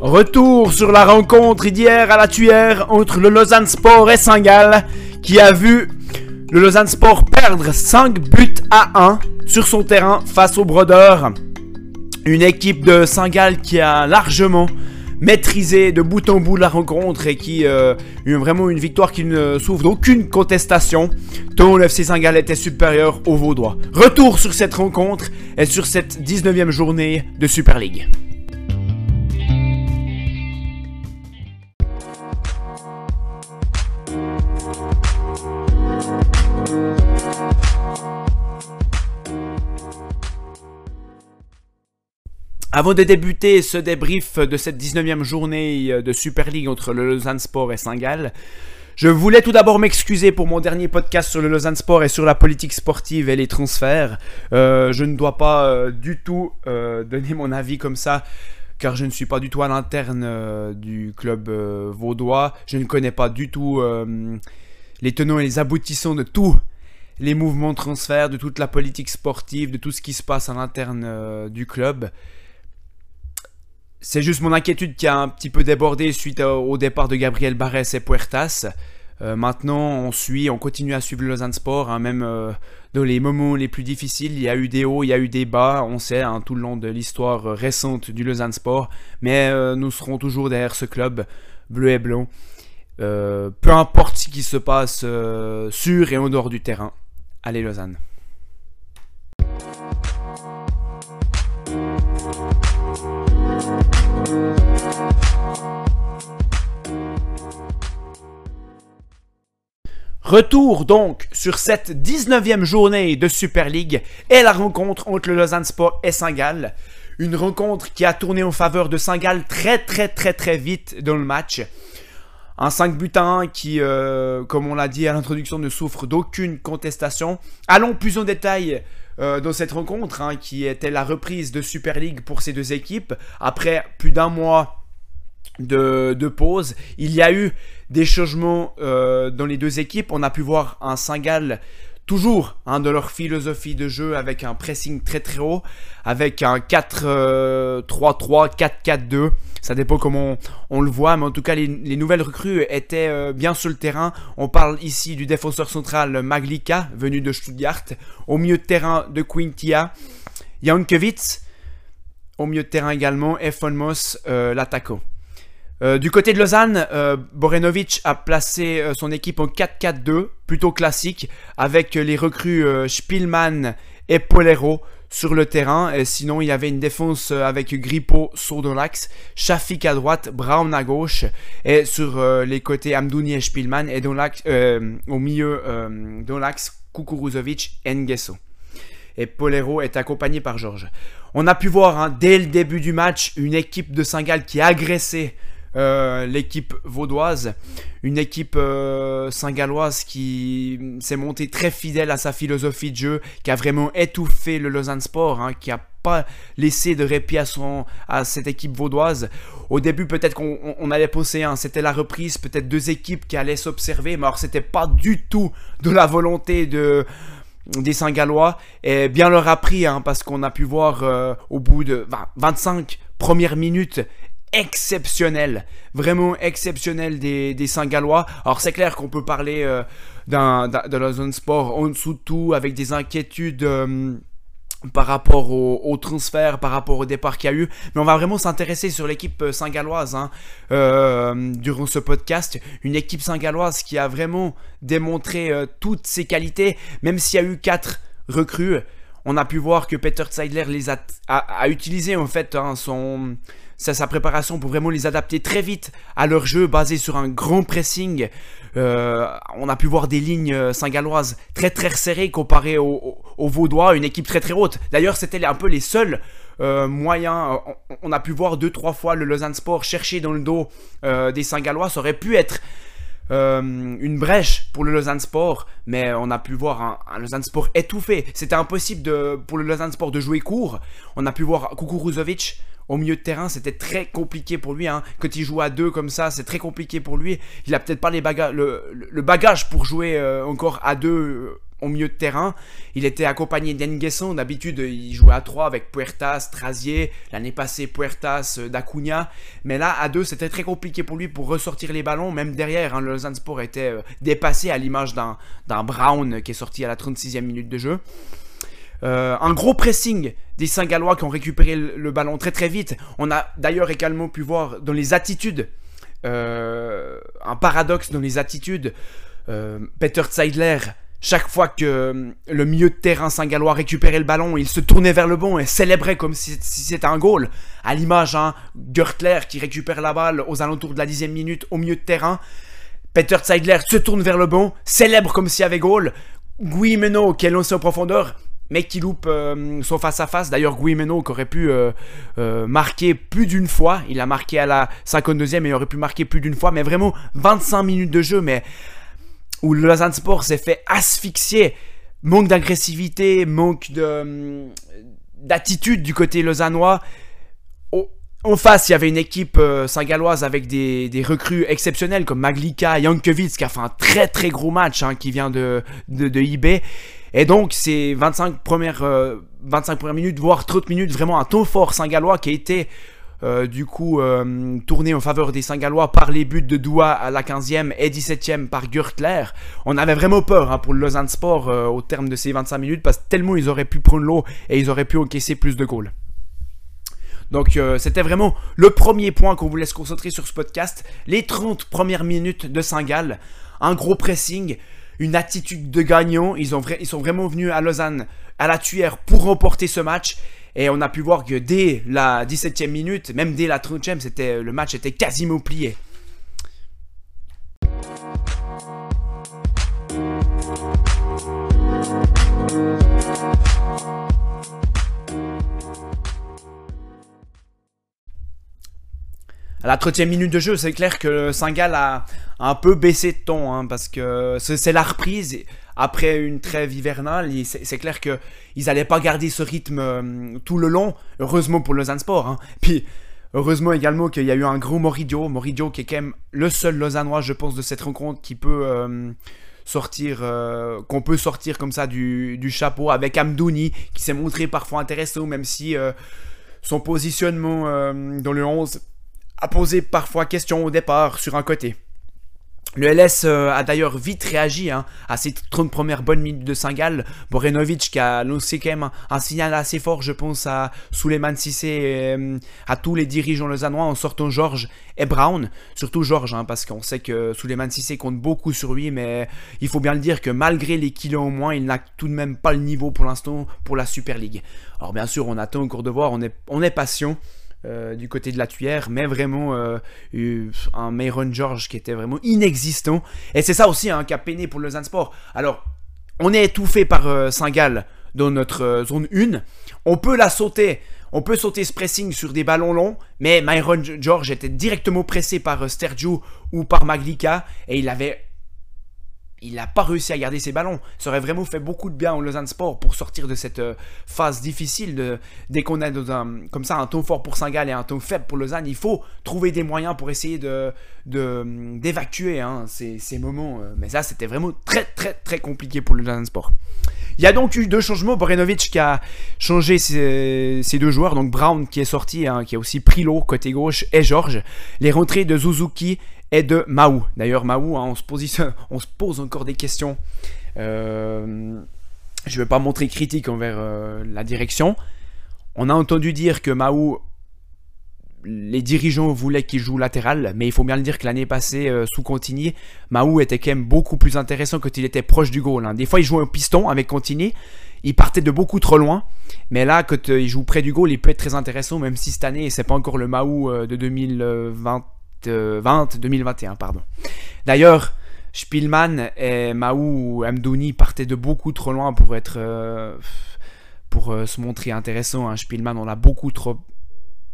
Retour sur la rencontre d'hier à la Tuyère entre le Lausanne Sport et Saint-Gall qui a vu le Lausanne Sport perdre 5 buts à 1 sur son terrain face au Brodeur. Une équipe de Saint-Gall qui a largement maîtrisé de bout en bout la rencontre et qui a eu vraiment une victoire qui ne souffre d'aucune contestation, tant le FC Saint-Gall était supérieur au Vaudois. Retour sur cette rencontre et sur cette 19e journée de Super League. Avant de débuter ce débrief de cette 19e journée euh, de Super League entre le Lausanne Sport et Saint-Gall, je voulais tout d'abord m'excuser pour mon dernier podcast sur le Lausanne Sport et sur la politique sportive et les transferts. Euh, je ne dois pas euh, du tout donner mon avis comme ça, car je ne suis pas du tout à l'interne du club vaudois. Je ne connais pas du tout les tenants et les aboutissants de tous les mouvements de transfert, de toute la politique sportive, de tout ce qui se passe à l'interne du club. C'est juste mon inquiétude qui a un petit peu débordé suite au départ de Gabriel Barres et Puertas. Euh, maintenant, on suit, on continue à suivre le Lausanne Sport, hein, même euh, dans les moments les plus difficiles. Il y a eu des hauts, il y a eu des bas, on sait, hein, tout le long de l'histoire récente du Lausanne Sport. Mais euh, nous serons toujours derrière ce club, bleu et blanc. peu importe ce qui se passe sur et en dehors du terrain. Allez, Lausanne. Retour donc sur cette 19e journée de Super League et la rencontre entre le Lausanne Sport et Saint-Gall. Une rencontre qui a tourné en faveur de Saint-Gall très très très très vite dans le match. Un 5 buts à 1 qui, euh, comme on l'a dit à l'introduction, ne souffre d'aucune contestation. Allons plus en détail euh, dans cette rencontre, hein, qui était la reprise de Super League pour ces deux équipes. Après plus d'un mois de, pause. Il y a eu des changements euh, dans les deux équipes. On a pu voir un Saint-Gall toujours hein, de leur philosophie de jeu avec un pressing très très haut, avec un 4-3-3, 4-4-2. Euh, Ça dépend comment on, le voit, mais en tout cas les, nouvelles recrues étaient euh, bien sur le terrain. On parle ici du défenseur central Maglika, venu de Stuttgart, au milieu de terrain de Quintia, Jankovic, au milieu de terrain également, et Moss, l'attaquant. Euh, du côté de Lausanne, euh, Borenovic a placé euh, son équipe en 4-4-2, plutôt classique, avec les recrues Spielmann et Polero sur le terrain. Et sinon, il y avait une défense avec Grippo sur l'axe, Shafik à droite, Brown à gauche, et sur les côtés Amdouni et Spielmann, et au milieu dans l'axe, Kukuruzovic et Ngeso. Et Polero est accompagné par Georges. On a pu voir hein, dès le début du match une équipe de Saint-Gall qui a agressé euh, l'équipe vaudoise, une équipe euh, saint-galloise qui s'est montée très fidèle à sa philosophie de jeu, qui a vraiment étouffé le Lausanne Sport, hein, qui a pas laissé de répit à, son, à cette équipe vaudoise. Au début, peut-être qu'on allait penser, hein, c'était la reprise, peut-être deux équipes qui allaient s'observer, mais alors c'était pas du tout de la volonté de des Saint-Gallois et bien leur a pris hein, parce qu'on a pu voir euh, au bout de 25 premières minutes exceptionnel, vraiment exceptionnel des, des Saint-Gallois. Alors c'est clair qu'on peut parler euh, de la zone sport en dessous de tout, avec des inquiétudes euh, par rapport au, transfert, par rapport au départ qu'il y a eu. Mais on va vraiment s'intéresser sur l'équipe euh, saint-galloise hein, durant ce podcast. Une équipe saint-galloise qui a vraiment démontré toutes ses qualités, même s'il y a eu quatre recrues. On a pu voir que Peter Zeidler les a, a, en fait hein, son sa, préparation pour vraiment les adapter très vite à leur jeu basé sur un grand pressing. Euh, on a pu voir des lignes euh, saint-galloises très très serrées comparées aux au, Vaudois, une équipe très très haute. D'ailleurs, c'était un peu les seuls euh, moyens. On, a pu voir deux trois fois le Lausanne Sport chercher dans le dos des Saint-Gallois. Ça aurait pu être une brèche pour le Lausanne Sport, mais on a pu voir un, Lausanne Sport étouffé. C'était impossible pour le Lausanne Sport de jouer court. On a pu voir Kukuruzovic au milieu de terrain, c'était très compliqué pour lui. Hein. Quand il joue à deux comme ça, c'est très compliqué pour lui. Il a peut-être pas les le, bagage pour jouer euh, encore à deux au milieu de terrain. Il était accompagné d'Enguesson. D'habitude, il jouait à 3 avec Puertas, Trazier. L'année passée, Puertas, D'Acunha. Mais là, à 2, c'était très compliqué pour lui pour ressortir les ballons. Même derrière, hein, le Lausanne Sport était dépassé à l'image d'un Brown qui est sorti à la 36e minute de jeu. un gros pressing des Saint-Gallois qui ont récupéré le, ballon très très vite. On a d'ailleurs également pu voir dans les attitudes, euh, un paradoxe dans les attitudes. Euh, Peter Zeidler, chaque fois que euh, le milieu de terrain Saint-Gallois récupérait le ballon, il se tournait vers le bon et célébrait comme si, c'était un goal. À l'image, hein, Gertler qui récupère la balle aux alentours de la dixième minute au milieu de terrain. Peter Zeidler se tourne vers le bon, célèbre comme s'il y avait goal. Guy Menot qui est lancé en profondeur, mec qui loupe euh, son face-à-face. D'ailleurs, Guimeno qui aurait pu euh, marquer plus d'une fois. Il a marqué à la 52e et aurait pu marquer plus d'une fois. Mais vraiment, 25 minutes de jeu, mais où le Lausanne Sport s'est fait asphyxier. Manque d'agressivité, manque de, d'attitude du côté lausannois. En face, il y avait une équipe saint-galloise avec des, recrues exceptionnelles comme Maglika, Jankovic qui a fait un très très gros match, hein, qui vient de, de, eBay. Et donc, c'est 25 premières, 25 euh, premières minutes, voire 30 minutes, vraiment un ton fort Saint-Gallois qui a été euh, du coup euh, tourné en faveur des Saint-Gallois par les buts de Doua à la 15e et 17e par Gürtler. On avait vraiment peur hein, pour le Lausanne Sport au terme de ces 25 minutes parce que tellement ils auraient pu prendre l'eau et ils auraient pu encaisser plus de goals. Donc c'était vraiment le premier point qu'on voulait se concentrer sur ce podcast. Les 30 premières minutes de Saint-Gall. Un gros pressing une attitude de gagnant. Ils, ont ils sont vraiment venus à Lausanne, à la tuère, pour remporter ce match. Et on a pu voir que dès la 17e minute, même dès la 30e, c'était, le match était quasiment plié. À la 30e minute de jeu, c'est clair que Saint-Gall a un peu baissé de ton, hein, parce que c'est la reprise après une trêve hivernale. C'est clair qu'ils n'allaient pas garder ce rythme euh, tout le long, heureusement pour Lausanne Sport. Hein. Puis, heureusement également qu'il y a eu un gros Moridio, Moridio qui est quand même le seul Lausannois, je pense, de cette rencontre qui peut... Euh, sortir, euh, qu'on peut sortir comme ça du, du chapeau avec Amdouni qui s'est montré parfois intéressant même si son positionnement dans le 11 a posé parfois question au départ sur un côté. Le LS euh, a d'ailleurs vite réagi hein, à ces 30 premières bonnes minutes de Saint-Gall. Borenovic qui a lancé quand même un, signal assez fort, je pense, à Suleiman Sissé et euh, à tous les dirigeants lausannois en sortant Georges et Brown. Surtout Georges, hein, parce qu'on sait que Suleiman Sissé compte beaucoup sur lui, mais il faut bien le dire que malgré les kilos au moins, il n'a tout de même pas le niveau pour l'instant pour la Super League. Alors bien sûr, on attend encore de voir, on est patient. Euh, du côté de la tuyère, mais vraiment euh, un Mayron George qui était vraiment inexistant. Et c'est ça aussi hein, qui a peiné pour le Sport. Alors, on est étouffé par euh, Saint-Gall dans notre zone 1. On peut la sauter. On peut sauter ce pressing sur des ballons longs, mais Myron George était directement pressé par Sterju ou par Maglika et il avait il n'a pas réussi à garder ses ballons. Ça aurait vraiment fait beaucoup de bien au Lausanne Sport pour sortir de cette euh, phase difficile. Dès qu'on a comme ça un ton fort pour Saint-Gall et un ton faible pour Lausanne, il faut trouver des moyens pour essayer de, d'évacuer hein, ces, moments. Euh. Mais ça, c'était vraiment très très très compliqué pour le Lausanne Sport. Il y a donc eu deux changements. Borenovic qui a changé ses, deux joueurs. Donc Brown qui est sorti, hein, qui a aussi pris l'eau côté gauche, et Georges. Les rentrées de Suzuki et de Maou. D'ailleurs, Maou, hein, on, se pose encore des questions. Euh, je ne vais pas montrer critique envers euh, la direction. On a entendu dire que Maou, les dirigeants voulaient qu'il joue latéral, mais il faut bien le dire que l'année passée, euh, sous Contigny, Maou était quand même beaucoup plus intéressant quand il était proche du goal. Hein. Des fois, il jouait au piston avec Contigny, il partait de beaucoup trop loin, mais là, quand il joue près du goal, il peut être très intéressant, même si cette année, c'est pas encore le Maou de 2020 2021, pardon. D'ailleurs, Spielmann et Maou Amdouni partaient de beaucoup trop loin pour être euh, pour euh, se montrer intéressant. Hein. Spielmann, on l'a beaucoup trop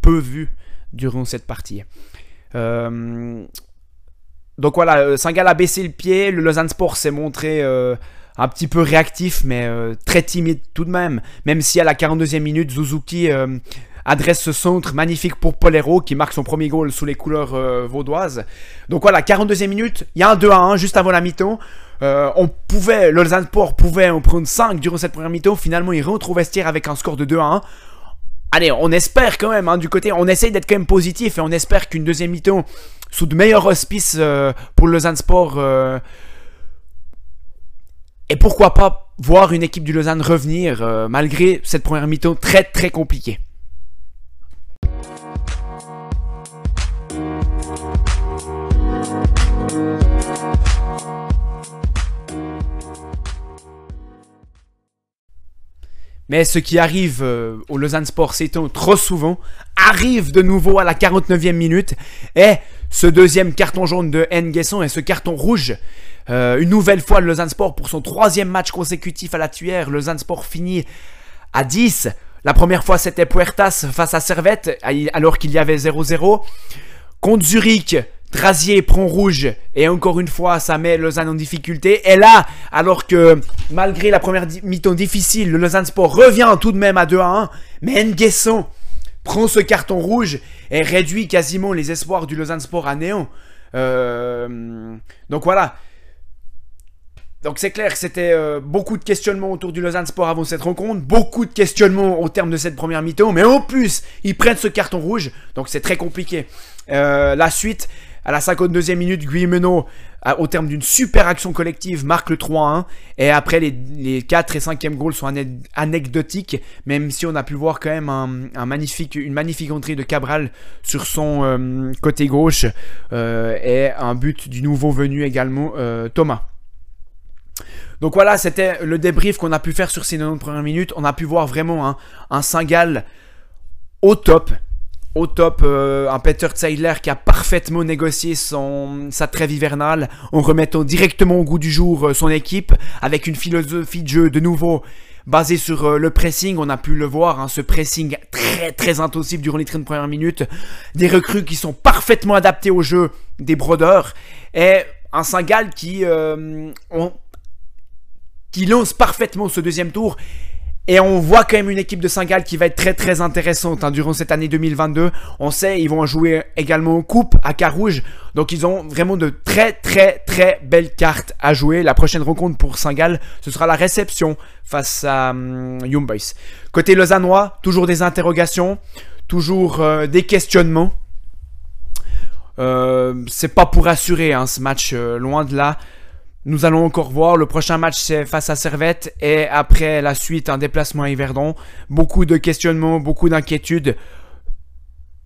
peu vu durant cette partie. Euh, donc voilà, Saint-Gall a baissé le pied, le Lausanne Sport s'est montré un petit peu réactif, mais très timide tout de même. Même si à la 42e minute, Suzuki adresse ce centre magnifique pour Polero qui marque son premier goal sous les couleurs euh, vaudoises. Donc voilà, 42e minute, il y a un 2 à 1 juste avant la mi-temps. Euh, on pouvait, Lausanne Sport pouvait en prendre 5 durant cette première mi-temps. Finalement, il rentre au vestiaire avec un score de 2 à 1. Allez, on espère quand même, hein, du côté, on essaye d'être quand même positif et on espère qu'une deuxième mi-temps sous de meilleurs auspices euh, pour Lausanne Sport. et pourquoi pas voir une équipe du Lausanne revenir malgré cette première mi-temps très très compliquée. Mais ce qui arrive euh, au Lausanne Sport Seton trop souvent arrive de nouveau à la 49e minute et ce deuxième carton jaune de Nguesson et ce carton rouge. Euh, une nouvelle fois le Lausanne Sport pour son troisième match consécutif à la tuère. Lausanne Sport finit à 10. La première fois c'était Puertas face à Servette alors qu'il y avait 0-0. Contre Zurich, Trazier prend rouge et encore une fois ça met Lausanne en difficulté. Et là, alors que malgré la première mi-temps difficile, le Lausanne Sport revient tout de même à 2 à 1. Mais Nguesson prend ce carton rouge et réduit quasiment les espoirs du Lausanne Sport à néant. Euh, donc voilà. Donc c'est clair que c'était euh, beaucoup de questionnements autour du Lausanne Sport avant cette rencontre, beaucoup de questionnements au terme de cette première mi-temps, mais en plus ils prennent ce carton rouge, donc c'est très compliqué. Euh, la suite, à la 52e minute, Guillemeno, au terme d'une super action collective, marque le 3-1. Et après, les, 4 et 5e goals sont anecdotiques, même si on a pu voir quand même un, magnifique, une magnifique entrée de Cabral sur son euh, côté gauche. Euh, et un but du nouveau venu également, euh, Thomas. Donc voilà, c'était le débrief qu'on a pu faire sur ces 90 premières minutes. On a pu voir vraiment un, un Singal au top au top, euh, un Peter Zeidler qui a parfaitement négocié sa trêve hivernale en remettant directement au goût du jour euh, son équipe avec une philosophie de jeu de nouveau basée sur euh, le pressing. On a pu le voir, hein, ce pressing très très intensif durant les 30 premières minutes. Des recrues qui sont parfaitement adaptés au jeu des brodeurs et un Singal qui, qui lance parfaitement ce deuxième tour et on voit quand même une équipe de Saint-Gall qui va être très très intéressante hein, durant cette année 2022. On sait, ils vont jouer également en coupe à Carouge. Donc ils ont vraiment de très très très belles cartes à jouer. La prochaine rencontre pour Saint-Gall, ce sera la réception face à um, Young Boys. Côté Lausannois, toujours des interrogations, toujours euh, des questionnements. Euh, c'est pas pour assurer hein, ce match, euh, loin de là. Nous allons encore voir. Le prochain match, c'est face à Servette. Et après la suite, un déplacement à Yverdon. Beaucoup de questionnements, beaucoup d'inquiétudes.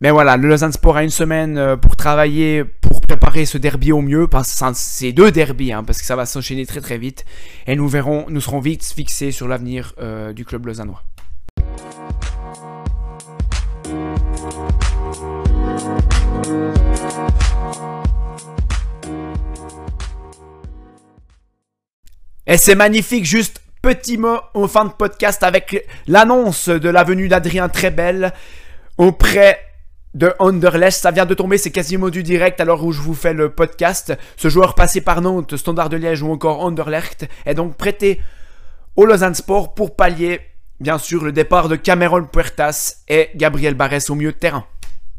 Mais voilà, le Lausanne Sport a une semaine euh, pour travailler, pour préparer ce derby au mieux. C'est deux derbys, hein, parce que ça va s'enchaîner très très vite. Et nous verrons, nous serons vite fixés sur l'avenir euh, du club lausannois. Et c'est magnifique, juste petit mot en fin de podcast avec l'annonce de la venue d'Adrien Trebel auprès de Anderlecht. Ça vient de tomber, c'est quasiment du direct alors où je vous fais le podcast. Ce joueur passé par Nantes, Standard de Liège ou encore Anderlecht est donc prêté au Lausanne Sport pour pallier, bien sûr, le départ de Cameron Puertas et Gabriel Barres au milieu de terrain.